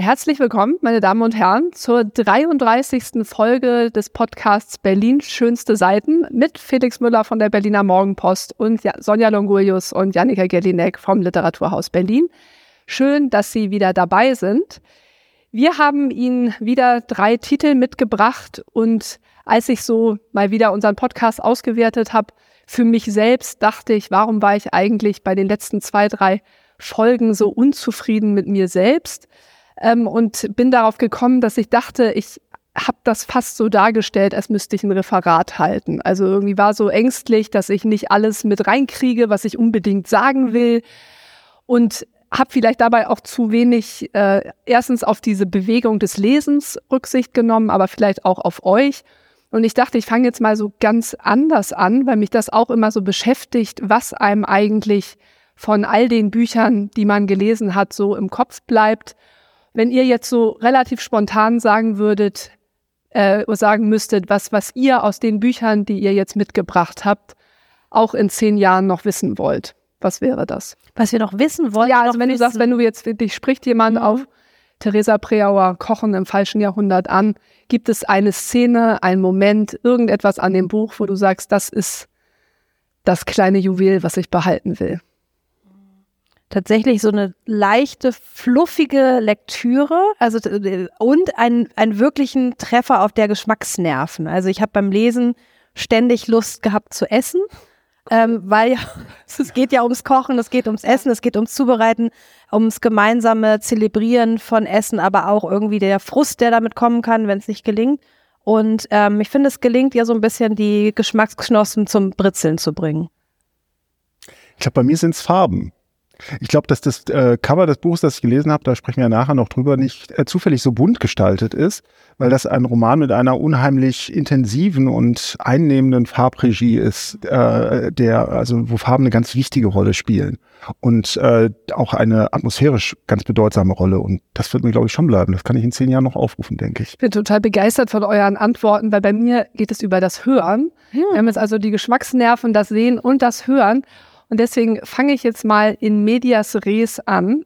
Herzlich willkommen, meine Damen und Herren, zur 33. Folge des Podcasts Berlin Schönste Seiten mit Felix Müller von der Berliner Morgenpost und Sonja Longulius und Janika Gelinek vom Literaturhaus Berlin. Schön, dass Sie wieder dabei sind. Wir haben Ihnen wieder drei Titel mitgebracht und als ich so mal wieder unseren Podcast ausgewertet habe, für mich selbst dachte ich, warum war ich eigentlich bei den letzten zwei, drei Folgen so unzufrieden mit mir selbst? Ähm, und bin darauf gekommen, dass ich dachte, ich habe das fast so dargestellt, als müsste ich ein Referat halten. Also irgendwie war so ängstlich, dass ich nicht alles mit reinkriege, was ich unbedingt sagen will und habe vielleicht dabei auch zu wenig äh, erstens auf diese Bewegung des Lesens Rücksicht genommen, aber vielleicht auch auf euch. Und ich dachte, ich fange jetzt mal so ganz anders an, weil mich das auch immer so beschäftigt, was einem eigentlich von all den Büchern, die man gelesen hat, so im Kopf bleibt wenn ihr jetzt so relativ spontan sagen würdet, äh, sagen müsstet, was, was ihr aus den Büchern, die ihr jetzt mitgebracht habt, auch in zehn Jahren noch wissen wollt, was wäre das? Was wir noch wissen wollen? Ja, also wenn wissen. du sagst, wenn du jetzt, dich spricht jemand mhm. auf Theresa Preauer Kochen im falschen Jahrhundert an, gibt es eine Szene, einen Moment, irgendetwas an dem Buch, wo du sagst, das ist das kleine Juwel, was ich behalten will? Tatsächlich so eine leichte, fluffige Lektüre, also und einen, einen wirklichen Treffer auf der Geschmacksnerven. Also ich habe beim Lesen ständig Lust gehabt zu essen, ähm, weil ja, es geht ja ums Kochen, es geht ums Essen, es geht ums Zubereiten, ums gemeinsame Zelebrieren von Essen, aber auch irgendwie der Frust, der damit kommen kann, wenn es nicht gelingt. Und ähm, ich finde, es gelingt ja so ein bisschen, die Geschmacksknospen zum Britzeln zu bringen. Ich glaube, bei mir sind es Farben. Ich glaube, dass das äh, Cover des Buchs, das ich gelesen habe, da sprechen wir ja nachher noch drüber, nicht äh, zufällig so bunt gestaltet ist, weil das ein Roman mit einer unheimlich intensiven und einnehmenden Farbregie ist, äh, der also wo Farben eine ganz wichtige Rolle spielen und äh, auch eine atmosphärisch ganz bedeutsame Rolle. Und das wird mir, glaube ich, schon bleiben. Das kann ich in zehn Jahren noch aufrufen, denke ich. Ich bin total begeistert von euren Antworten, weil bei mir geht es über das Hören. Hm. Wir haben jetzt also die Geschmacksnerven, das Sehen und das Hören. Und deswegen fange ich jetzt mal in Medias Res an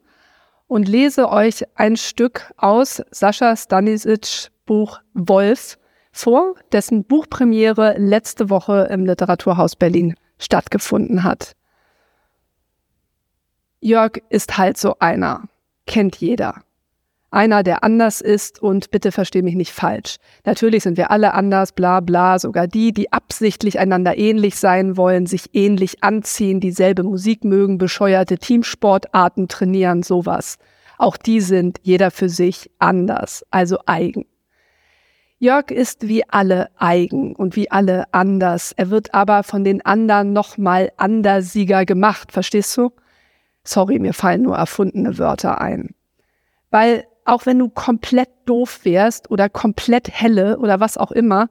und lese euch ein Stück aus Sascha Stanisic Buch Wolf vor, dessen Buchpremiere letzte Woche im Literaturhaus Berlin stattgefunden hat. Jörg ist halt so einer, kennt jeder einer, der anders ist und bitte versteh mich nicht falsch. Natürlich sind wir alle anders, bla bla, sogar die, die absichtlich einander ähnlich sein wollen, sich ähnlich anziehen, dieselbe Musik mögen, bescheuerte Teamsportarten trainieren, sowas. Auch die sind jeder für sich anders, also eigen. Jörg ist wie alle eigen und wie alle anders. Er wird aber von den anderen nochmal Andersieger gemacht, verstehst du? Sorry, mir fallen nur erfundene Wörter ein. Weil auch wenn du komplett doof wärst oder komplett helle oder was auch immer,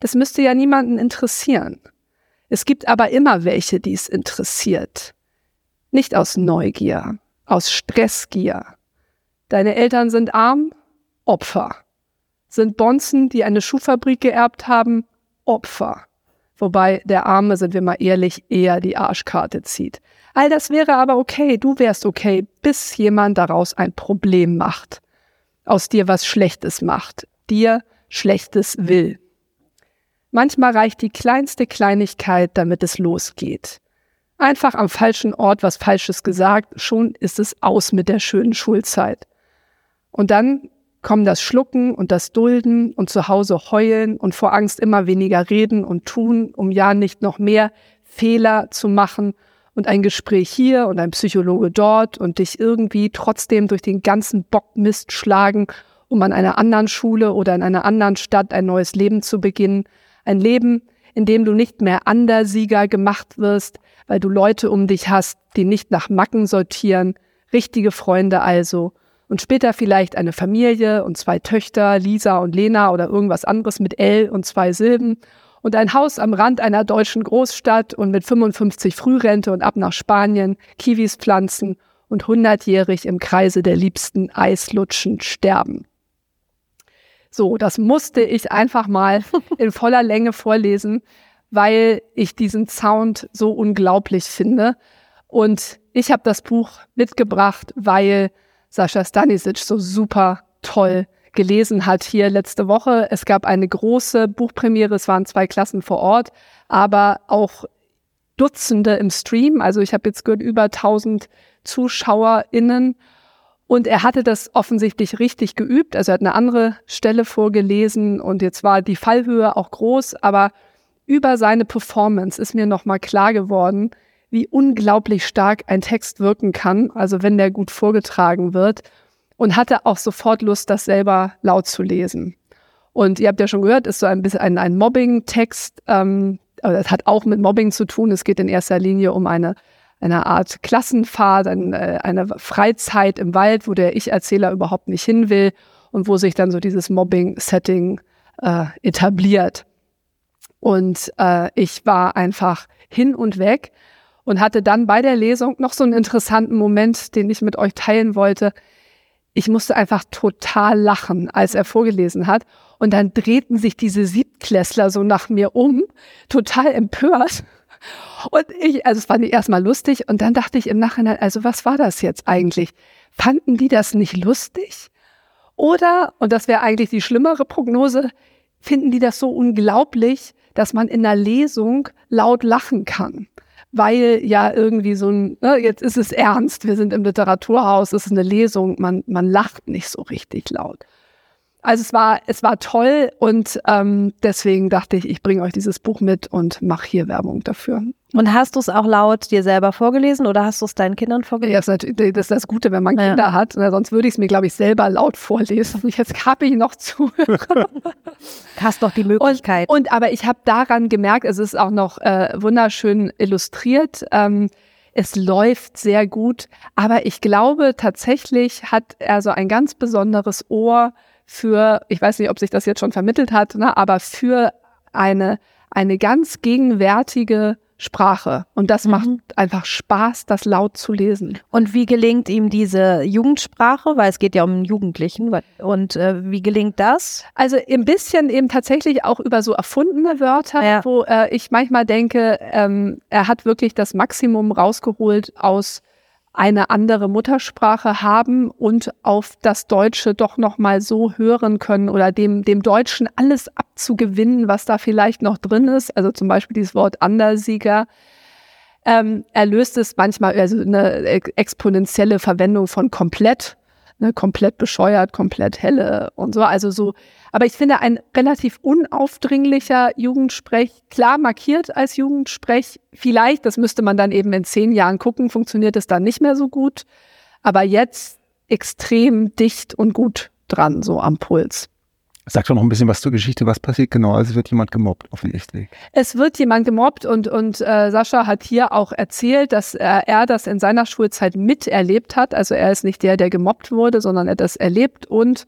das müsste ja niemanden interessieren. Es gibt aber immer welche, die es interessiert. Nicht aus Neugier, aus Stressgier. Deine Eltern sind arm? Opfer. Sind Bonzen, die eine Schuhfabrik geerbt haben? Opfer. Wobei der Arme, sind wir mal ehrlich, eher die Arschkarte zieht. All das wäre aber okay, du wärst okay, bis jemand daraus ein Problem macht aus dir was Schlechtes macht, dir Schlechtes will. Manchmal reicht die kleinste Kleinigkeit, damit es losgeht. Einfach am falschen Ort was Falsches gesagt, schon ist es aus mit der schönen Schulzeit. Und dann kommen das Schlucken und das Dulden und zu Hause heulen und vor Angst immer weniger reden und tun, um ja nicht noch mehr Fehler zu machen und ein Gespräch hier und ein Psychologe dort und dich irgendwie trotzdem durch den ganzen Bockmist schlagen, um an einer anderen Schule oder in einer anderen Stadt ein neues Leben zu beginnen. Ein Leben, in dem du nicht mehr Andersieger gemacht wirst, weil du Leute um dich hast, die nicht nach Macken sortieren, richtige Freunde also, und später vielleicht eine Familie und zwei Töchter, Lisa und Lena oder irgendwas anderes mit L und zwei Silben und ein Haus am Rand einer deutschen Großstadt und mit 55 Frührente und ab nach Spanien, Kiwis pflanzen und hundertjährig im Kreise der liebsten Eislutschen sterben. So, das musste ich einfach mal in voller Länge vorlesen, weil ich diesen Sound so unglaublich finde. Und ich habe das Buch mitgebracht, weil Sascha Stanisic so super toll gelesen hat hier letzte Woche. Es gab eine große Buchpremiere, es waren zwei Klassen vor Ort, aber auch Dutzende im Stream. Also ich habe jetzt gehört, über 1000 ZuschauerInnen. Und er hatte das offensichtlich richtig geübt. Also er hat eine andere Stelle vorgelesen und jetzt war die Fallhöhe auch groß, aber über seine Performance ist mir nochmal klar geworden, wie unglaublich stark ein Text wirken kann, also wenn der gut vorgetragen wird und hatte auch sofort Lust, das selber laut zu lesen. Und ihr habt ja schon gehört, ist so ein bisschen ein, ein Mobbing-Text. Ähm, das hat auch mit Mobbing zu tun. Es geht in erster Linie um eine, eine Art Klassenfahrt, ein, äh, eine Freizeit im Wald, wo der Ich-Erzähler überhaupt nicht hin will und wo sich dann so dieses Mobbing-Setting äh, etabliert. Und äh, ich war einfach hin und weg und hatte dann bei der Lesung noch so einen interessanten Moment, den ich mit euch teilen wollte ich musste einfach total lachen, als er vorgelesen hat. Und dann drehten sich diese Siebtklässler so nach mir um, total empört. Und ich, also es fand ich erstmal lustig und dann dachte ich im Nachhinein, also was war das jetzt eigentlich? Fanden die das nicht lustig? Oder, und das wäre eigentlich die schlimmere Prognose, finden die das so unglaublich, dass man in einer Lesung laut lachen kann? Weil ja irgendwie so ein, ne, jetzt ist es ernst, wir sind im Literaturhaus, es ist eine Lesung, man, man lacht nicht so richtig laut. Also es war, es war toll und ähm, deswegen dachte ich, ich bringe euch dieses Buch mit und mache hier Werbung dafür. Und hast du es auch laut dir selber vorgelesen oder hast du es deinen Kindern vorgelesen? Ja, das ist, natürlich, das, ist das Gute, wenn man Kinder ja. hat. Ne, sonst würde ich es mir, glaube ich, selber laut vorlesen. Jetzt habe ich noch zu. hast doch die Möglichkeit. Und, und aber ich habe daran gemerkt, es ist auch noch äh, wunderschön illustriert. Ähm, es läuft sehr gut, aber ich glaube tatsächlich hat er so ein ganz besonderes Ohr für, ich weiß nicht, ob sich das jetzt schon vermittelt hat, ne, aber für eine, eine ganz gegenwärtige Sprache. Und das mhm. macht einfach Spaß, das laut zu lesen. Und wie gelingt ihm diese Jugendsprache? Weil es geht ja um Jugendlichen. Und äh, wie gelingt das? Also ein bisschen eben tatsächlich auch über so erfundene Wörter, ja. wo äh, ich manchmal denke, ähm, er hat wirklich das Maximum rausgeholt aus eine andere Muttersprache haben und auf das Deutsche doch noch mal so hören können oder dem, dem Deutschen alles abzugewinnen, was da vielleicht noch drin ist. Also zum Beispiel dieses Wort Andersieger. Ähm, er löst es manchmal, also eine exponentielle Verwendung von komplett ne, komplett bescheuert, komplett helle und so. Also so, aber ich finde ein relativ unaufdringlicher Jugendsprech, klar markiert als Jugendsprech. Vielleicht, das müsste man dann eben in zehn Jahren gucken, funktioniert es dann nicht mehr so gut. Aber jetzt extrem dicht und gut dran, so am Puls. Sag doch noch ein bisschen was zur Geschichte. Was passiert genau? Also wird jemand gemobbt offensichtlich. Es wird jemand gemobbt und, und äh, Sascha hat hier auch erzählt, dass er, er das in seiner Schulzeit miterlebt hat. Also er ist nicht der, der gemobbt wurde, sondern er das erlebt und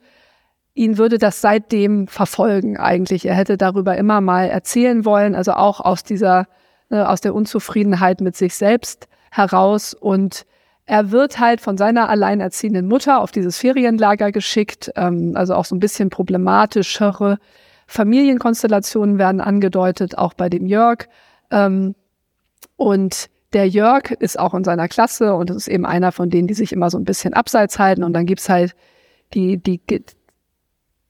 ihn würde das seitdem verfolgen eigentlich. Er hätte darüber immer mal erzählen wollen, also auch aus dieser, äh, aus der Unzufriedenheit mit sich selbst heraus und er wird halt von seiner alleinerziehenden Mutter auf dieses Ferienlager geschickt, ähm, also auch so ein bisschen problematischere Familienkonstellationen werden angedeutet, auch bei dem Jörg. Ähm, und der Jörg ist auch in seiner Klasse und ist eben einer von denen, die sich immer so ein bisschen abseits halten. Und dann gibt's halt die, die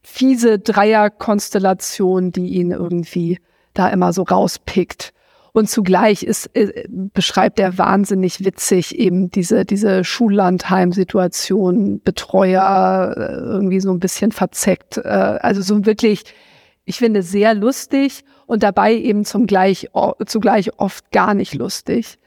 fiese Dreierkonstellation, die ihn irgendwie da immer so rauspickt. Und zugleich ist, äh, beschreibt er wahnsinnig witzig eben diese, diese Schullandheim-Situation, Betreuer, äh, irgendwie so ein bisschen verzeckt. Äh, also so wirklich, ich finde, sehr lustig und dabei eben zum gleich, zugleich oft gar nicht lustig.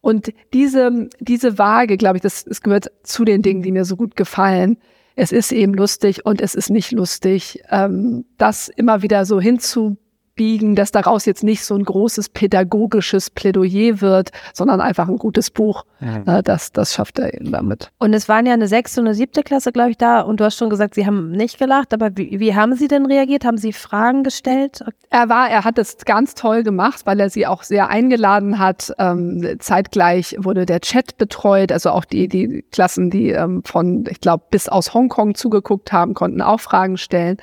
Und diese, diese Waage, glaube ich, das, das gehört zu den Dingen, die mir so gut gefallen. Es ist eben lustig und es ist nicht lustig. Ähm, das immer wieder so hinzu abbiegen, dass daraus jetzt nicht so ein großes pädagogisches Plädoyer wird, sondern einfach ein gutes Buch. Mhm. Das, das schafft er eben damit. Und es waren ja eine sechste und eine siebte Klasse, glaube ich, da. Und du hast schon gesagt, sie haben nicht gelacht. Aber wie, wie haben sie denn reagiert? Haben sie Fragen gestellt? Er war, er hat es ganz toll gemacht, weil er sie auch sehr eingeladen hat. Ähm, zeitgleich wurde der Chat betreut. Also auch die, die Klassen, die ähm, von, ich glaube, bis aus Hongkong zugeguckt haben, konnten auch Fragen stellen.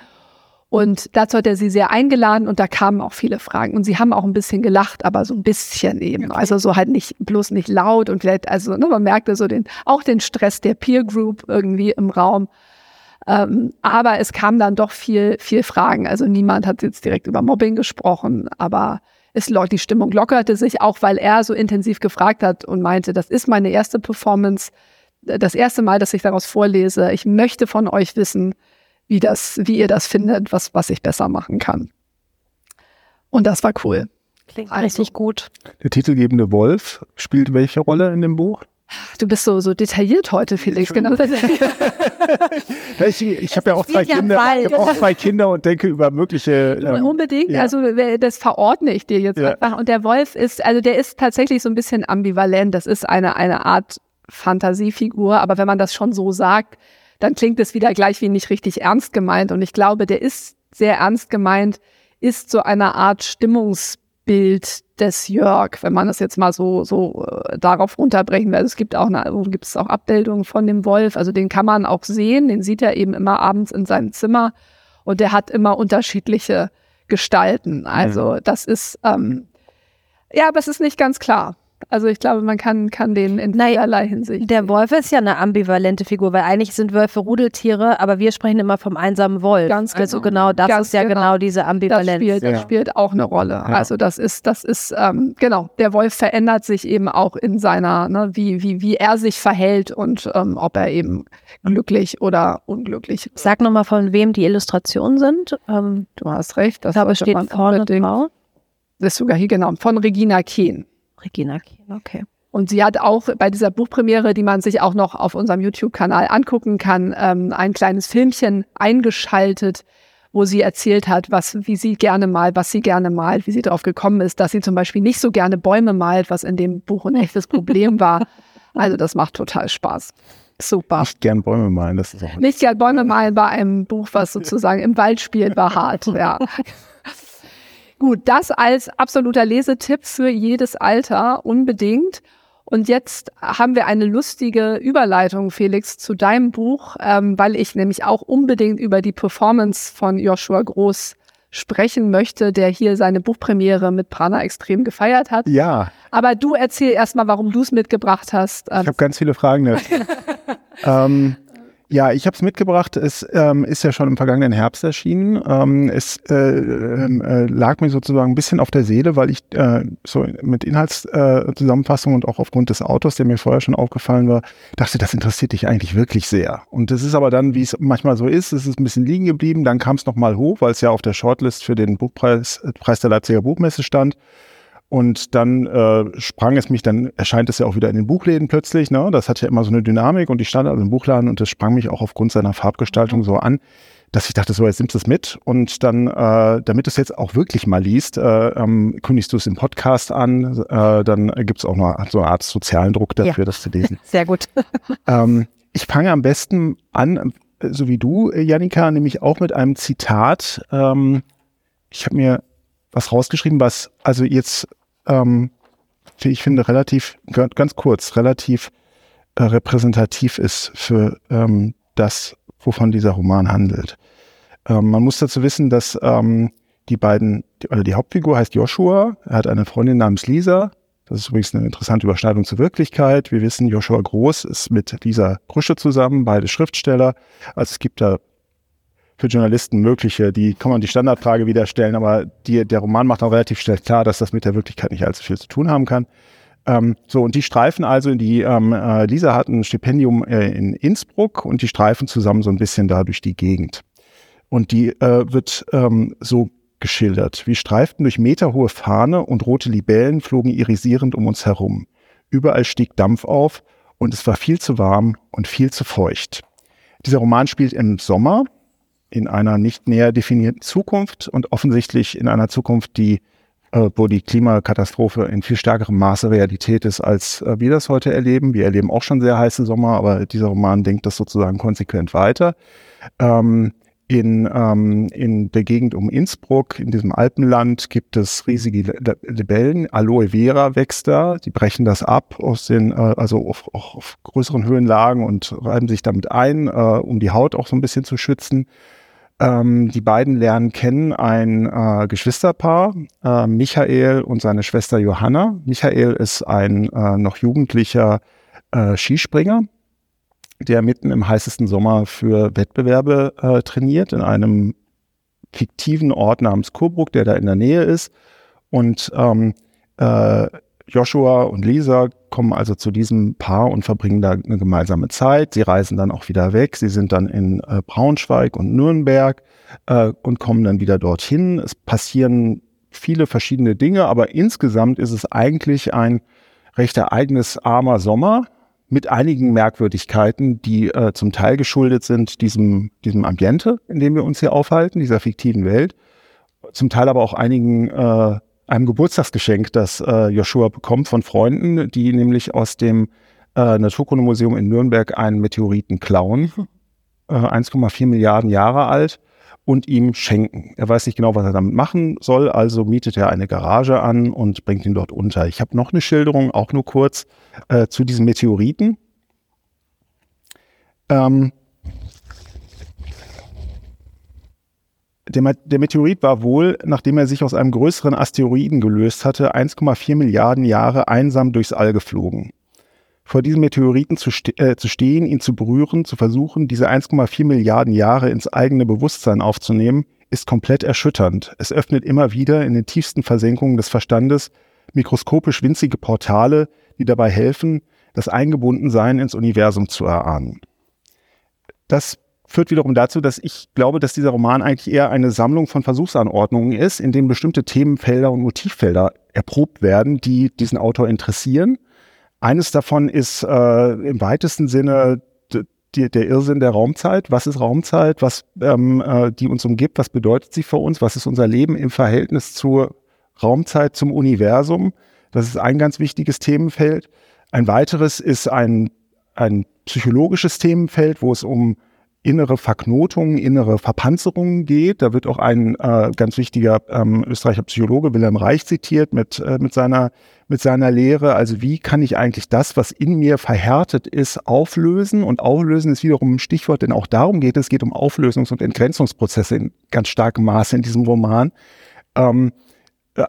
Und dazu hat er sie sehr eingeladen und da kamen auch viele Fragen. Und sie haben auch ein bisschen gelacht, aber so ein bisschen eben. Also so halt nicht, bloß nicht laut und vielleicht, also ne, man merkte so den, auch den Stress der Peer Group irgendwie im Raum. Ähm, aber es kam dann doch viel, viel Fragen. Also niemand hat jetzt direkt über Mobbing gesprochen, aber es, die Stimmung lockerte sich auch, weil er so intensiv gefragt hat und meinte, das ist meine erste Performance, das erste Mal, dass ich daraus vorlese. Ich möchte von euch wissen, wie das, wie ihr das findet, was, was ich besser machen kann. Und das war cool. Klingt also, richtig gut. Der titelgebende Wolf spielt welche Rolle in dem Buch? Du bist so, so detailliert heute, Felix. Genau. ich ich habe ja auch zwei Kinder, ich habe auch zwei Kinder und denke über mögliche. Ähm, Unbedingt. Ja. Also das verordne ich dir jetzt ja. einfach. Und der Wolf ist, also der ist tatsächlich so ein bisschen ambivalent. Das ist eine eine Art Fantasiefigur, aber wenn man das schon so sagt, dann klingt es wieder gleich wie nicht richtig ernst gemeint. Und ich glaube, der ist sehr ernst gemeint, ist so eine Art Stimmungsbild des Jörg, wenn man das jetzt mal so, so äh, darauf runterbrechen will. Also es gibt auch eine, gibt es auch Abbildungen von dem Wolf, also den kann man auch sehen, den sieht er eben immer abends in seinem Zimmer und der hat immer unterschiedliche Gestalten. Also mhm. das ist, ähm, ja, aber es ist nicht ganz klar. Also ich glaube, man kann, kann den in naja, vielerlei Hinsicht. Der Wolf ist ja eine ambivalente Figur, weil eigentlich sind Wölfe Rudeltiere, aber wir sprechen immer vom einsamen Wolf. Ganz genau. Also genau, das Ganz ist ja genau. genau, diese Ambivalenz. Das spielt, das spielt auch eine Rolle. Ja. Also das ist, das ist, ähm, genau, der Wolf verändert sich eben auch in seiner, ne, wie, wie, wie er sich verhält und ähm, ob er eben glücklich oder unglücklich ist. Sag nochmal, von wem die Illustrationen sind. Ähm, du hast recht. Das aber steht vorne drauf. Das ist sogar hier genau, von Regina Kehn. Regina Kehn, okay. Und sie hat auch bei dieser Buchpremiere, die man sich auch noch auf unserem YouTube-Kanal angucken kann, ähm, ein kleines Filmchen eingeschaltet, wo sie erzählt hat, was, wie sie gerne malt, was sie gerne malt, wie sie darauf gekommen ist, dass sie zum Beispiel nicht so gerne Bäume malt, was in dem Buch ein echtes Problem war. Also das macht total Spaß. Super. Nicht gern Bäume malen, das ist auch nicht gern Bäume malen bei einem Buch, was sozusagen im Wald spielt, war hart. Ja. Gut, das als absoluter Lesetipp für jedes Alter unbedingt. Und jetzt haben wir eine lustige Überleitung, Felix, zu deinem Buch, ähm, weil ich nämlich auch unbedingt über die Performance von Joshua Groß sprechen möchte, der hier seine Buchpremiere mit Prana extrem gefeiert hat. Ja. Aber du erzähl erstmal, warum du es mitgebracht hast. Ich habe ganz viele Fragen. ähm, ja, ich habe es mitgebracht. Es ähm, ist ja schon im vergangenen Herbst erschienen. Ähm, es äh, äh, lag mir sozusagen ein bisschen auf der Seele, weil ich äh, so mit Inhaltszusammenfassung und auch aufgrund des Autors, der mir vorher schon aufgefallen war, dachte, das interessiert dich eigentlich wirklich sehr. Und das ist aber dann, wie es manchmal so ist, es ist ein bisschen liegen geblieben. Dann kam es nochmal hoch, weil es ja auf der Shortlist für den Buchpreis äh, Preis der Leipziger Buchmesse stand. Und dann äh, sprang es mich, dann erscheint es ja auch wieder in den Buchläden plötzlich. Ne? Das hat ja immer so eine Dynamik und ich stand also im Buchladen und das sprang mich auch aufgrund seiner Farbgestaltung so an, dass ich dachte, so jetzt nimmst du es mit und dann, äh, damit du es jetzt auch wirklich mal liest, äh, ähm, kündigst du es im Podcast an, äh, dann gibt es auch noch so eine Art sozialen Druck dafür, ja. das zu lesen. Sehr gut. ähm, ich fange am besten an, so wie du, Janika, nämlich auch mit einem Zitat. Ähm, ich habe mir was rausgeschrieben, was also jetzt ähm, wie ich finde, relativ, ganz kurz, relativ äh, repräsentativ ist für ähm, das, wovon dieser Roman handelt. Ähm, man muss dazu wissen, dass ähm, die beiden, die, oder die Hauptfigur heißt Joshua, er hat eine Freundin namens Lisa. Das ist übrigens eine interessante Überschneidung zur Wirklichkeit. Wir wissen, Joshua Groß ist mit Lisa Krusche zusammen, beide Schriftsteller. Also es gibt da für Journalisten mögliche, die kann man die Standardfrage wieder stellen, aber die, der Roman macht auch relativ schnell klar, dass das mit der Wirklichkeit nicht allzu viel zu tun haben kann. Ähm, so, und die streifen also, die, ähm, äh, Lisa hat ein Stipendium äh, in Innsbruck und die streifen zusammen so ein bisschen da durch die Gegend. Und die äh, wird ähm, so geschildert. Wir streiften durch meterhohe Fahne und rote Libellen flogen irisierend um uns herum. Überall stieg Dampf auf und es war viel zu warm und viel zu feucht. Dieser Roman spielt im Sommer in einer nicht näher definierten Zukunft und offensichtlich in einer Zukunft, die äh, wo die Klimakatastrophe in viel stärkerem Maße Realität ist, als äh, wir das heute erleben. Wir erleben auch schon sehr heiße Sommer, aber dieser Roman denkt das sozusagen konsequent weiter. Ähm, in, ähm, in der Gegend um Innsbruck, in diesem Alpenland, gibt es riesige Libellen. Aloe Vera wächst da. Die brechen das ab aus den, äh, also auf, auch auf größeren Höhenlagen und reiben sich damit ein, äh, um die Haut auch so ein bisschen zu schützen. Ähm, die beiden lernen kennen ein äh, Geschwisterpaar, äh, Michael und seine Schwester Johanna. Michael ist ein äh, noch jugendlicher äh, Skispringer, der mitten im heißesten Sommer für Wettbewerbe äh, trainiert in einem fiktiven Ort namens Coburg, der da in der Nähe ist. Und ähm, äh, Joshua und Lisa kommen also zu diesem Paar und verbringen da eine gemeinsame Zeit. Sie reisen dann auch wieder weg. Sie sind dann in äh, Braunschweig und Nürnberg äh, und kommen dann wieder dorthin. Es passieren viele verschiedene Dinge, aber insgesamt ist es eigentlich ein recht ereignisarmer Sommer mit einigen Merkwürdigkeiten, die äh, zum Teil geschuldet sind diesem, diesem Ambiente, in dem wir uns hier aufhalten, dieser fiktiven Welt, zum Teil aber auch einigen äh, einem Geburtstagsgeschenk, das äh, Joshua bekommt von Freunden, die nämlich aus dem äh, Naturkundemuseum in Nürnberg einen Meteoriten klauen, äh, 1,4 Milliarden Jahre alt, und ihm schenken. Er weiß nicht genau, was er damit machen soll, also mietet er eine Garage an und bringt ihn dort unter. Ich habe noch eine Schilderung, auch nur kurz, äh, zu diesem Meteoriten. Ähm, der, Meteorit war wohl, nachdem er sich aus einem größeren Asteroiden gelöst hatte, 1,4 Milliarden Jahre einsam durchs All geflogen. Vor diesem Meteoriten zu, ste äh, zu stehen, ihn zu berühren, zu versuchen, diese 1,4 Milliarden Jahre ins eigene Bewusstsein aufzunehmen, ist komplett erschütternd. Es öffnet immer wieder in den tiefsten Versenkungen des Verstandes mikroskopisch winzige Portale, die dabei helfen, das Eingebundensein ins Universum zu erahnen. Das führt wiederum dazu, dass ich glaube, dass dieser Roman eigentlich eher eine Sammlung von Versuchsanordnungen ist, in denen bestimmte Themenfelder und Motivfelder erprobt werden, die diesen Autor interessieren. Eines davon ist äh, im weitesten Sinne die, der Irrsinn der Raumzeit. Was ist Raumzeit? Was ähm, äh, die uns umgibt? Was bedeutet sie für uns? Was ist unser Leben im Verhältnis zur Raumzeit, zum Universum? Das ist ein ganz wichtiges Themenfeld. Ein weiteres ist ein, ein psychologisches Themenfeld, wo es um innere Verknotungen, innere Verpanzerungen geht. Da wird auch ein äh, ganz wichtiger ähm, Österreicher Psychologe Wilhelm Reich zitiert mit, äh, mit, seiner, mit seiner Lehre. Also wie kann ich eigentlich das, was in mir verhärtet ist, auflösen? Und auflösen ist wiederum ein Stichwort, denn auch darum geht es. Es geht um Auflösungs- und Entgrenzungsprozesse in ganz starkem Maße in diesem Roman. Ähm,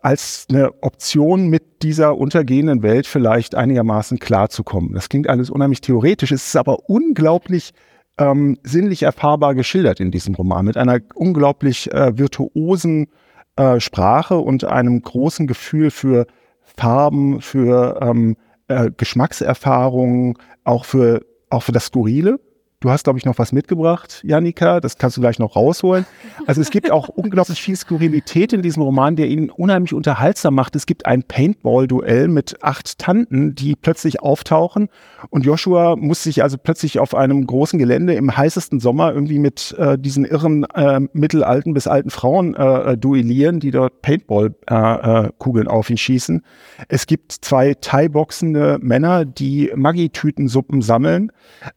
als eine Option mit dieser untergehenden Welt vielleicht einigermaßen klarzukommen. Das klingt alles unheimlich theoretisch, es ist aber unglaublich ähm, sinnlich erfahrbar geschildert in diesem Roman mit einer unglaublich äh, virtuosen äh, Sprache und einem großen Gefühl für Farben, für ähm, äh, Geschmackserfahrungen, auch für, auch für das Skurrile. Du hast, glaube ich, noch was mitgebracht, Janika. Das kannst du gleich noch rausholen. Also es gibt auch unglaublich viel Skurrilität in diesem Roman, der ihn unheimlich unterhaltsam macht. Es gibt ein Paintball-Duell mit acht Tanten, die plötzlich auftauchen. Und Joshua muss sich also plötzlich auf einem großen Gelände im heißesten Sommer irgendwie mit äh, diesen irren äh, mittelalten bis alten Frauen äh, duellieren, die dort Paintball-Kugeln äh, äh, auf ihn schießen. Es gibt zwei Thai-boxende Männer, die Maggi-Tütensuppen sammeln.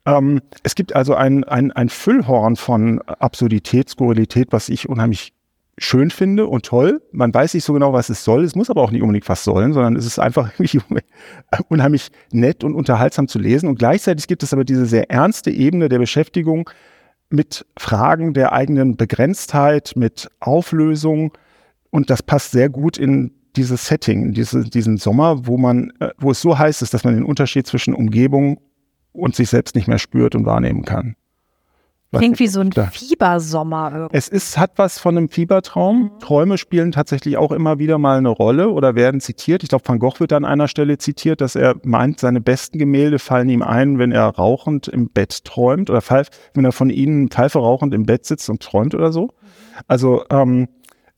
Ähm, es gibt also ein, ein, ein Füllhorn von Absurdität, Skurrilität, was ich unheimlich schön finde und toll. Man weiß nicht so genau, was es soll. Es muss aber auch nicht unbedingt was sollen, sondern es ist einfach unheimlich nett und unterhaltsam zu lesen. Und gleichzeitig gibt es aber diese sehr ernste Ebene der Beschäftigung mit Fragen der eigenen Begrenztheit, mit Auflösung. Und das passt sehr gut in dieses Setting, diese, diesen Sommer, wo man, äh, wo es so heiß ist, dass man den Unterschied zwischen Umgebung und sich selbst nicht mehr spürt und wahrnehmen kann. Klingt wie so ein da. Fiebersommer. Irgendwie. Es ist, hat was von einem Fiebertraum. Mhm. Träume spielen tatsächlich auch immer wieder mal eine Rolle oder werden zitiert. Ich glaube, Van Gogh wird an einer Stelle zitiert, dass er meint, seine besten Gemälde fallen ihm ein, wenn er rauchend im Bett träumt oder wenn er von ihnen Pfeife rauchend im Bett sitzt und träumt oder so. Also ähm,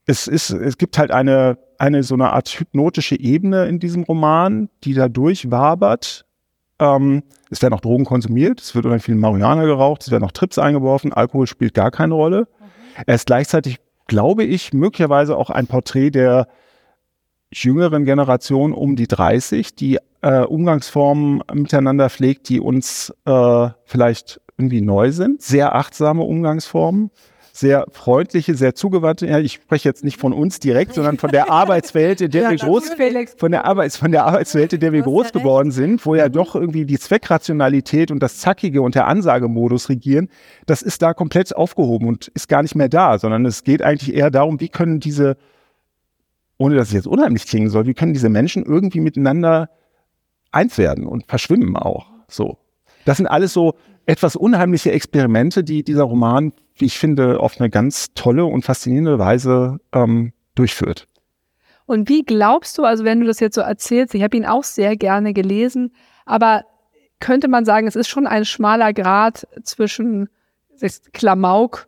es ist, es gibt halt eine, eine so eine Art hypnotische Ebene in diesem Roman, die da durchwabert ähm, es werden auch Drogen konsumiert, es wird unheimlich viel Marihuana geraucht, es werden auch Trips eingeworfen, Alkohol spielt gar keine Rolle. Mhm. Er ist gleichzeitig, glaube ich, möglicherweise auch ein Porträt der jüngeren Generation um die 30, die äh, Umgangsformen miteinander pflegt, die uns äh, vielleicht irgendwie neu sind. Sehr achtsame Umgangsformen. Sehr freundliche, sehr zugewandte, ja, ich spreche jetzt nicht von uns direkt, sondern von der Arbeitswelt, in der Ja, wir groß, von der Arbeits, von der Arbeitswelt, in der wir groß geworden sind, wo ja doch irgendwie die Zweckrationalität und das Zackige und der Ansagemodus regieren, das ist da komplett aufgehoben und ist gar nicht mehr da, sondern es geht eigentlich eher darum, wie können diese, ohne dass es jetzt unheimlich klingen soll, wie können diese Menschen irgendwie miteinander eins werden und verschwimmen auch. So. Das sind alles so etwas unheimliche Experimente, die dieser Roman, ich finde, auf eine ganz tolle und faszinierende Weise ähm, durchführt. Und wie glaubst du, also wenn du das jetzt so erzählst, ich habe ihn auch sehr gerne gelesen, aber könnte man sagen, es ist schon ein schmaler Grad zwischen Klamauk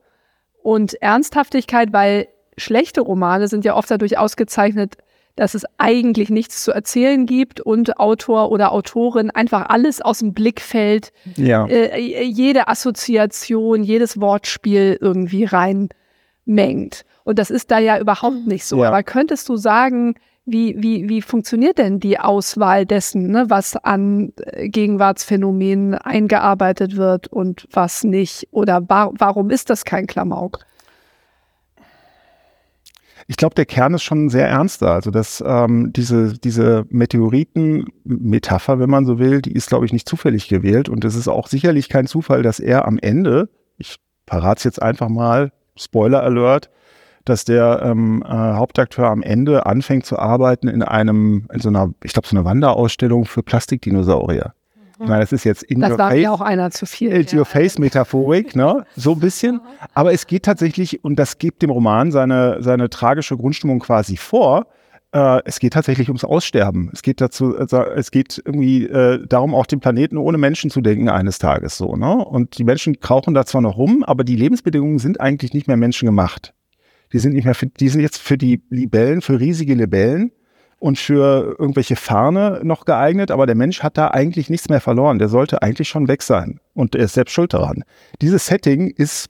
und Ernsthaftigkeit, weil schlechte Romane sind ja oft dadurch ausgezeichnet, dass es eigentlich nichts zu erzählen gibt und Autor oder Autorin einfach alles aus dem Blickfeld, Ja. äh, jede Assoziation, jedes Wortspiel irgendwie reinmengt. Und das ist da ja überhaupt nicht so. Ja. Aber könntest du sagen, wie, wie, wie funktioniert denn die Auswahl dessen, ne, was an äh, Gegenwartsphänomenen eingearbeitet wird und was nicht? Oder wa warum ist das kein Klamauk? Ich glaube, der Kern ist schon sehr ernster. Also dass ähm, diese, diese Meteoriten-Metapher, wenn man so will, die ist, glaube ich, nicht zufällig gewählt. Und es ist auch sicherlich kein Zufall, dass er am Ende, ich verrate es jetzt einfach mal, Spoiler Alert, dass der ähm, äh, Hauptakteur am Ende anfängt zu arbeiten in einem, in so einer, ich glaube, so einer Wanderausstellung für Plastikdinosaurier. Ich meine, das ist jetzt in Das your war face. mir auch einer zu viel. It Your Face Metaphorik, ne? So ein bisschen. Aber es geht tatsächlich, und das gibt dem Roman seine, seine tragische Grundstimmung quasi vor, äh, es geht tatsächlich ums Aussterben. Es geht dazu, also es geht irgendwie äh, darum, auch den Planeten ohne Menschen zu denken eines Tages so, ne? Und die Menschen krauchen da zwar noch rum, aber die Lebensbedingungen sind eigentlich nicht mehr menschengemacht. Die sind nicht mehr für, die sind jetzt für die Libellen, für riesige Libellen und für irgendwelche Farne noch geeignet, aber der Mensch hat da eigentlich nichts mehr verloren. Der sollte eigentlich schon weg sein und er ist selbst schuld daran. Dieses Setting ist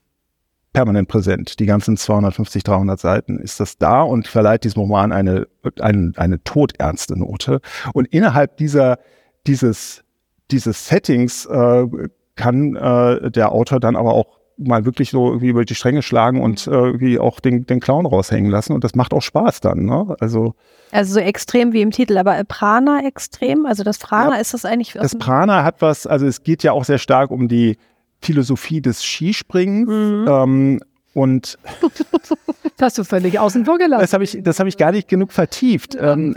permanent präsent. Die ganzen 250, 300 Seiten ist das da und verleiht diesem Roman eine, eine, eine todernste Note. Und innerhalb dieser, dieses, dieses Settings äh, kann äh, der Autor dann aber auch mal wirklich so irgendwie über die Stränge schlagen und äh, irgendwie auch den, den Clown raushängen lassen. Und das macht auch Spaß dann. Ne? Also Also so extrem wie im Titel, aber äh, Prana extrem, also das Prana Ja, ist das eigentlich das Prana hat was, also es geht ja auch sehr stark um die Philosophie des Skispringens. Mhm. Ähm, und Das hast du völlig außen vor gelassen. das habe ich, das habe ich gar nicht genug vertieft. Ähm,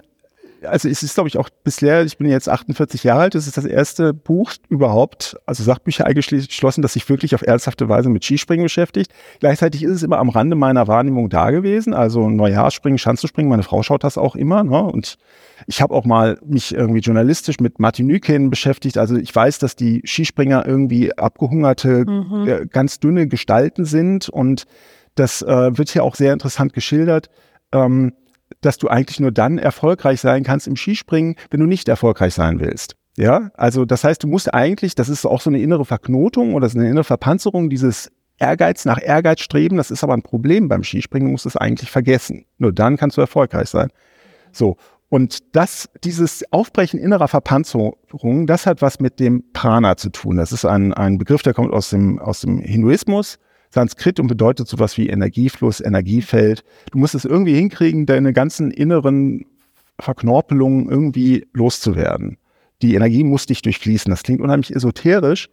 also es ist, glaube ich, auch bisher, ich bin jetzt 48 Jahre alt, das ist das erste Buch überhaupt, also Sachbücher eingeschlossen, das sich wirklich auf ernsthafte Weise mit Skispringen beschäftigt. Gleichzeitig ist es immer am Rande meiner Wahrnehmung da gewesen, also Neujahrsspringen, Schanzenspringen, meine Frau schaut das auch immer, ne? und ich habe auch mal mich irgendwie journalistisch mit Martin Nüken beschäftigt, also ich weiß, dass die Skispringer irgendwie abgehungerte, Mhm. äh, ganz dünne Gestalten sind und das äh, wird hier auch sehr interessant geschildert. Ähm, dass du eigentlich nur dann erfolgreich sein kannst im Skispringen, wenn du nicht erfolgreich sein willst. Ja, also das heißt, du musst eigentlich, das ist auch so eine innere Verknotung oder so eine innere Verpanzerung, dieses Ehrgeiz nach Ehrgeiz streben, das ist aber ein Problem beim Skispringen, du musst es eigentlich vergessen. Nur dann kannst du erfolgreich sein. So. Und das, dieses Aufbrechen innerer Verpanzerung, das hat was mit dem Prana zu tun. Das ist ein, ein Begriff, der kommt aus dem, aus dem Hinduismus, Sanskrit und bedeutet sowas wie Energiefluss, Energiefeld. Du musst es irgendwie hinkriegen, deine ganzen inneren Verknorpelungen irgendwie loszuwerden. Die Energie muss dich durchfließen. Das klingt unheimlich esoterisch.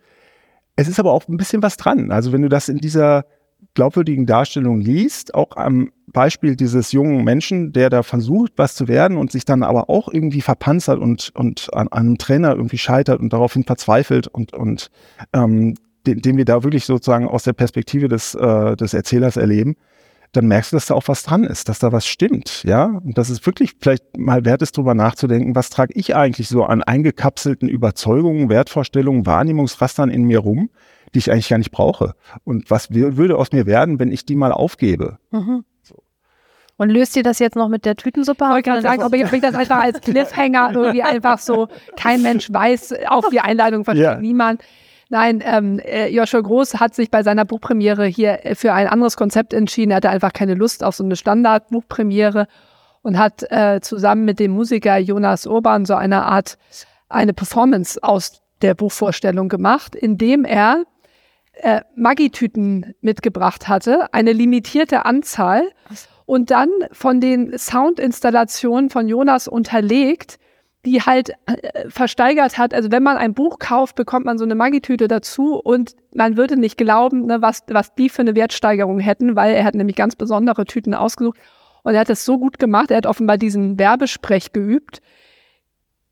Es ist aber auch ein bisschen was dran. Also wenn du das in dieser glaubwürdigen Darstellung liest, auch am Beispiel dieses jungen Menschen, der da versucht, was zu werden und sich dann aber auch irgendwie verpanzert und, und an, einem Trainer irgendwie scheitert und daraufhin verzweifelt und, und ähm, den, den wir da wirklich sozusagen aus der Perspektive des, äh, des Erzählers erleben, dann merkst du, dass da auch was dran ist, dass da was stimmt, ja. Und dass es wirklich vielleicht mal wert ist, drüber nachzudenken, was trage ich eigentlich so an eingekapselten Überzeugungen, Wertvorstellungen, Wahrnehmungsrastern in mir rum, die ich eigentlich gar nicht brauche. Und was würde aus mir werden, wenn ich die mal aufgebe? Mhm. Und löst ihr das jetzt noch mit der Tütensuppe? Ich wollte gerade sagen, ob ich, ob ich das einfach als Cliffhanger irgendwie einfach so, kein Mensch weiß, auf die Einladung versteht Ja. niemand. Nein, ähm, äh, Joshua Groß hat sich bei seiner Buchpremiere hier äh, für ein anderes Konzept entschieden. Er hatte einfach keine Lust auf so eine Standardbuchpremiere und hat äh, zusammen mit dem Musiker Jonas Urban so eine Art, eine Performance aus der Buchvorstellung gemacht, indem er äh, Maggi-Tüten mitgebracht hatte, eine limitierte Anzahl und dann von den Soundinstallationen von Jonas unterlegt, die halt äh, versteigert hat. Also wenn man ein Buch kauft, bekommt man so eine Maggi-Tüte dazu und man würde nicht glauben, ne, was, was die für eine Wertsteigerung hätten, weil er hat nämlich ganz besondere Tüten ausgesucht und er hat das so gut gemacht. Er hat offenbar diesen Werbesprech geübt.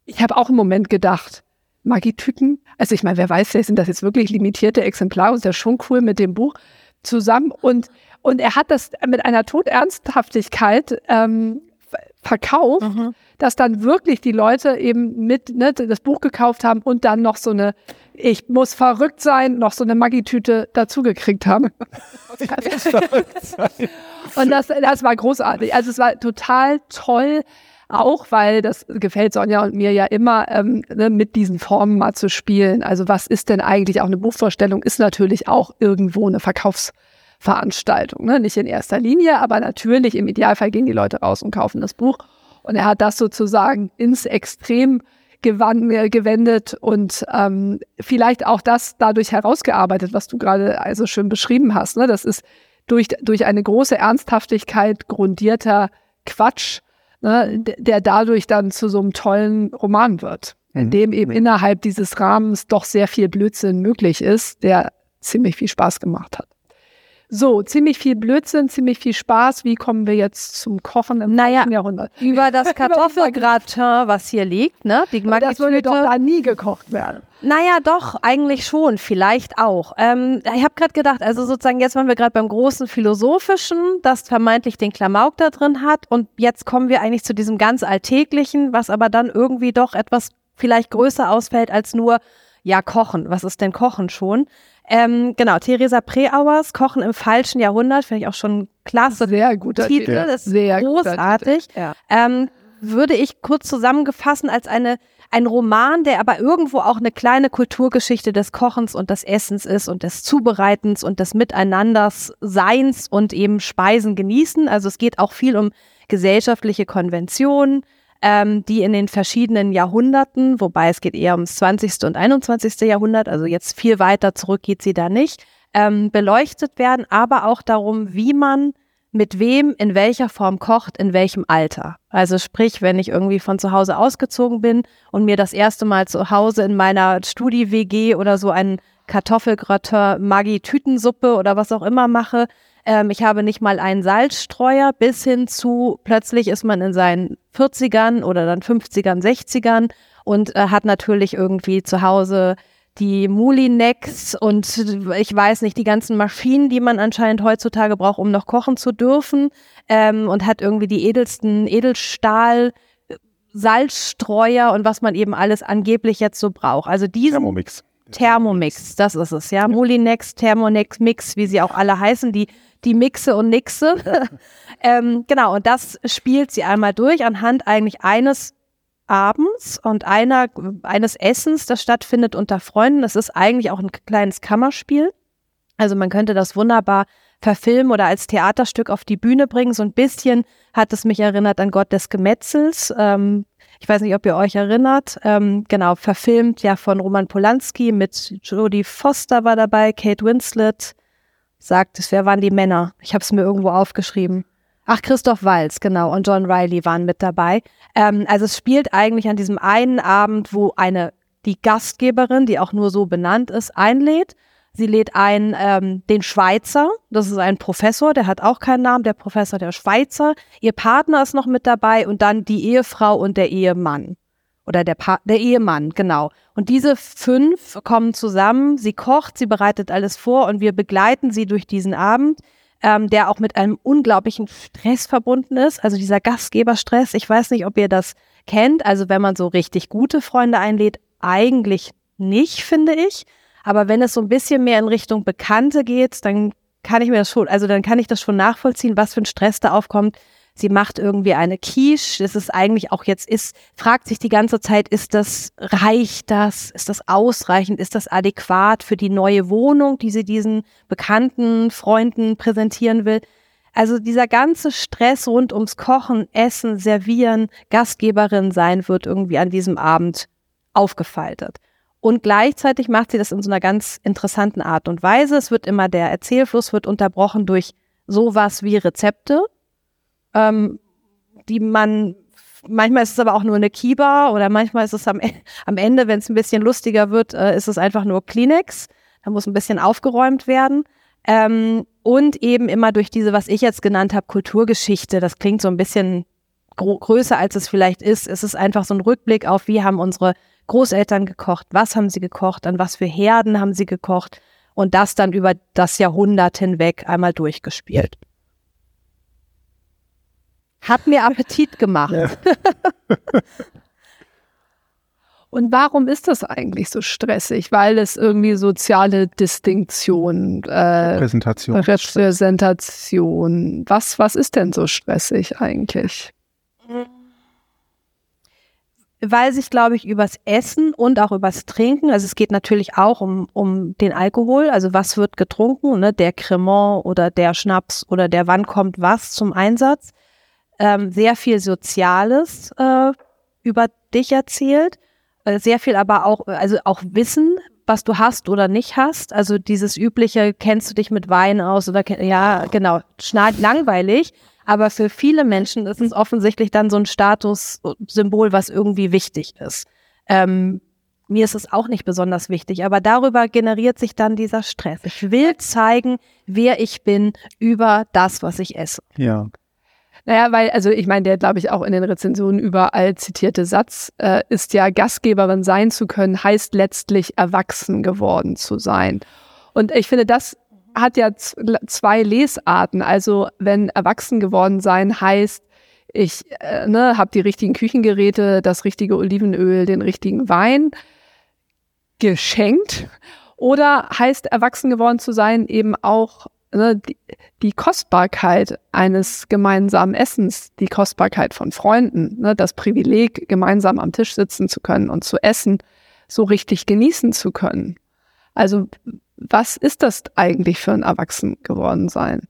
Ich habe auch im Moment gedacht, Maggi-Tüten, also ich meine, wer weiß, sind das jetzt wirklich limitierte Exemplare? Ist ja schon cool mit dem Buch zusammen und und er hat das mit einer Todernsthaftigkeit ähm, verkauft, mhm. dass dann wirklich die Leute eben mit ne, das Buch gekauft haben und dann noch so eine, ich muss verrückt sein, noch so eine Maggi-Tüte dazugekriegt haben. und das, das war großartig. Also es war total toll, auch weil das gefällt Sonja und mir ja immer, ähm, ne, mit diesen Formen mal zu spielen. Also was ist denn eigentlich auch eine Buchvorstellung? Ist natürlich auch irgendwo eine Verkaufs- Veranstaltung. Ne? Nicht in erster Linie, aber natürlich im Idealfall gehen die Leute raus und kaufen das Buch. Und er hat das sozusagen ins Extrem äh, gewendet und ähm, vielleicht auch das dadurch herausgearbeitet, was du gerade also schön beschrieben hast. Ne? Das ist durch, durch eine große Ernsthaftigkeit grundierter Quatsch, ne? der dadurch dann zu so einem tollen Roman wird, in mhm. dem eben innerhalb dieses Rahmens doch sehr viel Blödsinn möglich ist, der ziemlich viel Spaß gemacht hat. So, ziemlich viel Blödsinn, ziemlich viel Spaß. Wie kommen wir jetzt zum Kochen im naja, Jahrhundert? Über das Kartoffelgratin, was hier liegt, ne? Die das würde doch da nie gekocht werden. Naja, doch, eigentlich schon, vielleicht auch. Ähm, ich habe gerade gedacht, also sozusagen jetzt waren wir gerade beim großen Philosophischen, das vermeintlich den Klamauk da drin hat und jetzt kommen wir eigentlich zu diesem ganz Alltäglichen, was aber dann irgendwie doch etwas vielleicht größer ausfällt als nur, ja, Kochen. Was ist denn Kochen schon? Ähm, genau, Theresa Preauers, Kochen im falschen Jahrhundert, finde ich auch schon klasse. Sehr guter Titel, Titel. ist sehr großartig. Ja. Ähm, würde ich kurz zusammengefassen als eine ein Roman, der aber irgendwo auch eine kleine Kulturgeschichte des Kochens und des Essens ist und des Zubereitens und des Miteinanders Seins und eben Speisen genießen. Also es geht auch viel um gesellschaftliche Konventionen, ähm, die in den verschiedenen Jahrhunderten, wobei es geht eher ums 20. und 21. Jahrhundert, also jetzt viel weiter zurück geht sie da nicht, ähm, beleuchtet werden, aber auch darum, wie man mit wem in welcher Form kocht, in welchem Alter. Also sprich, wenn ich irgendwie von zu Hause ausgezogen bin und mir das erste Mal zu Hause in meiner Studi-WG oder so ein Kartoffelgratin, Maggi-Tütensuppe oder was auch immer mache, ähm, ich habe nicht mal einen Salzstreuer bis hin zu plötzlich ist man in seinen 40ern oder dann 50ern, 60ern und äh, hat natürlich irgendwie zu Hause die Mulinex und ich weiß nicht, die ganzen Maschinen, die man anscheinend heutzutage braucht, um noch kochen zu dürfen ähm, und hat irgendwie die edelsten Edelstahl Salzstreuer und was man eben alles angeblich jetzt so braucht. Also diesen Thermomix. Thermomix, das ist es, ja. Mulinex, Thermonex, Mix, wie sie auch alle heißen, die die Mixe und Nixe. ähm, genau, und das spielt sie einmal durch anhand eigentlich eines Abends und einer, eines Essens, das stattfindet unter Freunden. Das ist eigentlich auch ein kleines Kammerspiel. Also man könnte das wunderbar verfilmen oder als Theaterstück auf die Bühne bringen. So ein bisschen hat es mich erinnert an Gott des Gemetzels. Ähm, ich weiß nicht, ob ihr euch erinnert. Ähm, genau, verfilmt ja von Roman Polanski mit Jodie Foster war dabei, Kate Winslet, sagt es, wer waren die Männer? Ich habe es mir irgendwo aufgeschrieben. Ach, Christoph Walz, genau, und John Riley waren mit dabei. Ähm, also es spielt eigentlich an diesem einen Abend, wo eine, die Gastgeberin, die auch nur so benannt ist, einlädt. Sie lädt ein ähm, den Schweizer, das ist ein Professor, der hat auch keinen Namen, der Professor der Schweizer. Ihr Partner ist noch mit dabei und dann die Ehefrau und der Ehemann oder der, pa der Ehemann, genau. Und diese fünf kommen zusammen, sie kocht, sie bereitet alles vor und wir begleiten sie durch diesen Abend, ähm, der auch mit einem unglaublichen Stress verbunden ist. Also dieser Gastgeberstress, ich weiß nicht, ob ihr das kennt. Also wenn man so richtig gute Freunde einlädt, eigentlich nicht, finde ich. Aber wenn es so ein bisschen mehr in Richtung Bekannte geht, dann kann ich mir das schon, also dann kann ich das schon nachvollziehen, was für ein Stress da aufkommt, Sie macht irgendwie eine Quiche. Das ist eigentlich auch jetzt ist, fragt sich die ganze Zeit, ist das, reicht das? Ist das ausreichend? Ist das adäquat für die neue Wohnung, die sie diesen bekannten Freunden präsentieren will? Also dieser ganze Stress rund ums Kochen, Essen, Servieren, Gastgeberin sein wird irgendwie an diesem Abend aufgefaltet. Und gleichzeitig macht sie das in so einer ganz interessanten Art und Weise. Es wird immer, der Erzählfluss wird unterbrochen durch sowas wie Rezepte, ähm, die man, manchmal ist es aber auch nur eine Kiba oder manchmal ist es am, am Ende, wenn es ein bisschen lustiger wird, äh, ist es einfach nur Kleenex. Da muss ein bisschen aufgeräumt werden. Ähm, und eben immer durch diese, was ich jetzt genannt habe, Kulturgeschichte. Das klingt so ein bisschen größer, als es vielleicht ist. Es ist einfach so ein Rückblick auf, wie haben unsere Großeltern gekocht, was haben sie gekocht, an was für Herden haben sie gekocht und das dann über das Jahrhundert hinweg einmal durchgespielt. Hat mir Appetit gemacht. Ja. Und warum ist das eigentlich so stressig? Weil es irgendwie soziale Distinktion, äh, Präsentation. Repräsentation. Was, was ist denn so stressig eigentlich? Weil sich, glaube ich, übers Essen und auch übers Trinken, also es geht natürlich auch um, um den Alkohol, also was wird getrunken, ne, der Cremant oder der Schnaps oder der wann kommt was zum Einsatz, ähm, sehr viel Soziales äh, über dich erzählt, äh, sehr viel aber auch, also auch Wissen, was du hast oder nicht hast, also dieses übliche, kennst du dich mit Wein aus oder, ja, genau, schneid langweilig, aber für viele Menschen ist es offensichtlich dann so ein Statussymbol, was irgendwie wichtig ist. Ähm, mir ist es auch nicht besonders wichtig, aber darüber generiert sich dann dieser Stress. Ich will zeigen, wer ich bin über das, was ich esse. Ja. Naja, weil, also ich meine, der, glaube ich, auch in den Rezensionen überall zitierte Satz äh, ist ja, Gastgeberin sein zu können, heißt letztlich erwachsen geworden zu sein. Und ich finde, das hat ja zwei Lesarten. Also wenn erwachsen geworden sein heißt, ich äh, ne, habe die richtigen Küchengeräte, das richtige Olivenöl, den richtigen Wein geschenkt. Oder heißt erwachsen geworden zu sein eben auch ne, die, die, Kostbarkeit eines gemeinsamen Essens, die Kostbarkeit von Freunden, ne, das Privileg, gemeinsam am Tisch sitzen zu können und zu essen, so richtig genießen zu können. Also was ist das eigentlich für ein Erwachsen geworden sein?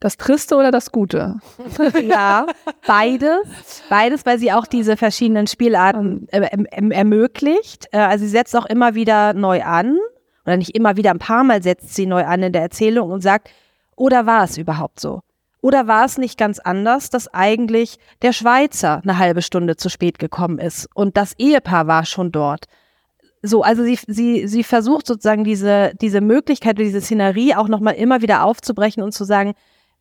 Das Triste oder das Gute? ja, beides. Beides, weil sie auch diese verschiedenen Spielarten äh, ähm, ermöglicht. Äh, also sie setzt auch immer wieder neu an. Oder nicht immer wieder, ein paar Mal setzt sie neu an in der Erzählung und sagt, oder war es überhaupt so? Oder war es nicht ganz anders, dass eigentlich der Schweizer eine halbe Stunde zu spät gekommen ist und das Ehepaar war schon dort? So, also sie, sie, sie versucht sozusagen diese, diese Möglichkeit, diese Szenerie auch nochmal immer wieder aufzubrechen und zu sagen,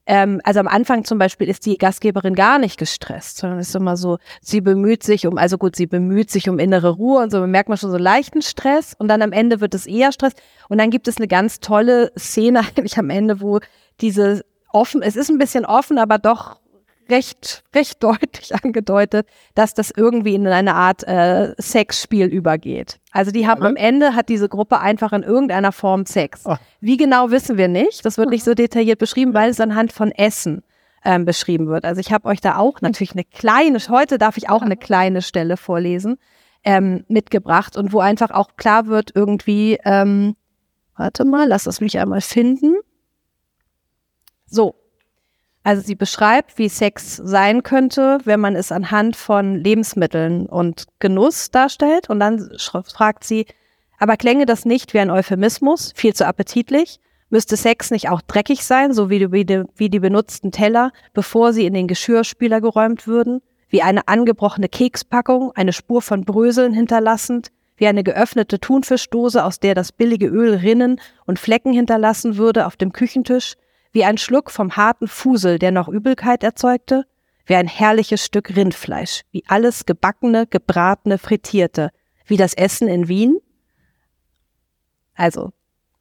ähm, also am Anfang zum Beispiel ist die Gastgeberin gar nicht gestresst, sondern ist immer so, sie bemüht sich um, also gut, sie bemüht sich um innere Ruhe und so merkt man schon so leichten Stress und dann am Ende wird es eher Stress. Und dann gibt es eine ganz tolle Szene eigentlich am Ende, wo diese offen, es ist ein bisschen offen, aber doch recht, recht deutlich angedeutet, dass das irgendwie in eine Art äh, Sexspiel übergeht. Also die haben am Ende hat diese Gruppe einfach in irgendeiner Form Sex. Oh. Wie genau wissen wir nicht. Das wird nicht so detailliert beschrieben, weil es anhand von Essen ähm, beschrieben wird. Also ich habe euch da auch natürlich eine kleine, heute darf ich auch eine kleine Stelle vorlesen, ähm, mitgebracht und wo einfach auch klar wird irgendwie, ähm, warte mal, lass es mich einmal finden. So, also sie beschreibt, wie Sex sein könnte, wenn man es anhand von Lebensmitteln und Genuss darstellt. Und dann fragt sie, aber klänge das nicht wie ein Euphemismus, viel zu appetitlich? Müsste Sex nicht auch dreckig sein, so wie die, wie die, benutzten Teller, bevor sie in den Geschirrspüler geräumt würden? Wie eine angebrochene Kekspackung, eine Spur von Bröseln hinterlassend? Wie eine geöffnete Thunfischdose, aus der das billige Öl rinnen und Flecken hinterlassen würde auf dem Küchentisch? Wie ein Schluck vom harten Fusel, der noch Übelkeit erzeugte, wie ein herrliches Stück Rindfleisch, wie alles gebackene, gebratene, frittierte, wie das Essen in Wien. Also,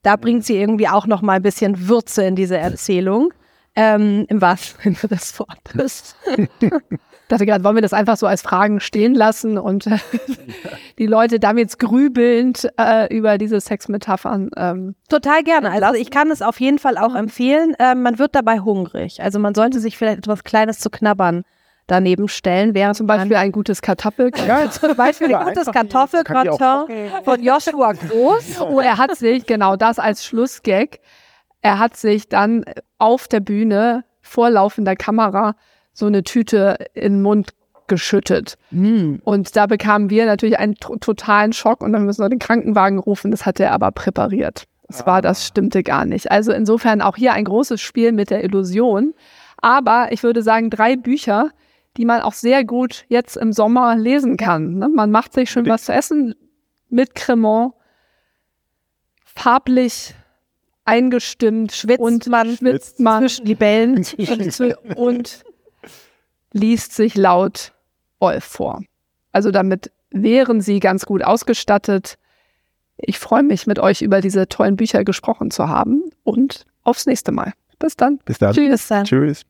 da bringt sie irgendwie auch noch mal ein bisschen Würze in diese Erzählung. Ähm, Im wahrsten Sinne des Wortes. dachte gerade, wollen wir das einfach so als Fragen stehen lassen und äh, die Leute damit grübelnd äh, über diese Sexmetaphern. Ähm, Total gerne. Also ich kann es auf jeden Fall auch empfehlen. Äh, man wird dabei hungrig. Also man sollte sich vielleicht etwas Kleines zu knabbern daneben stellen, während zum Beispiel ein gutes Kartoffel, ja, zum Beispiel ein gutes Kartoffelgratin von Joshua Groß. Oh, er hat sich genau das als Schlussgag. Er hat sich dann auf der Bühne vor laufender Kamera so eine Tüte in den Mund geschüttet. Mm. Und da bekamen wir natürlich einen to totalen Schock und dann müssen wir den Krankenwagen rufen. Das hat er aber präpariert. Das war, das stimmte gar nicht. Also insofern auch hier ein großes Spiel mit der Illusion. Aber ich würde sagen, drei Bücher, die man auch sehr gut jetzt im Sommer lesen kann. Ne? Man macht sich schön was zu essen mit Cremant, farblich eingestimmt Schwitzt und man schwitzt man zwischen Libellen. und liest sich laut Wolf vor. Also damit wären sie ganz gut ausgestattet. Ich freue mich, mit euch über diese tollen Bücher gesprochen zu haben und aufs nächste Mal. Bis dann. Bis dann. Tschüss. Bis dann. Tschüss.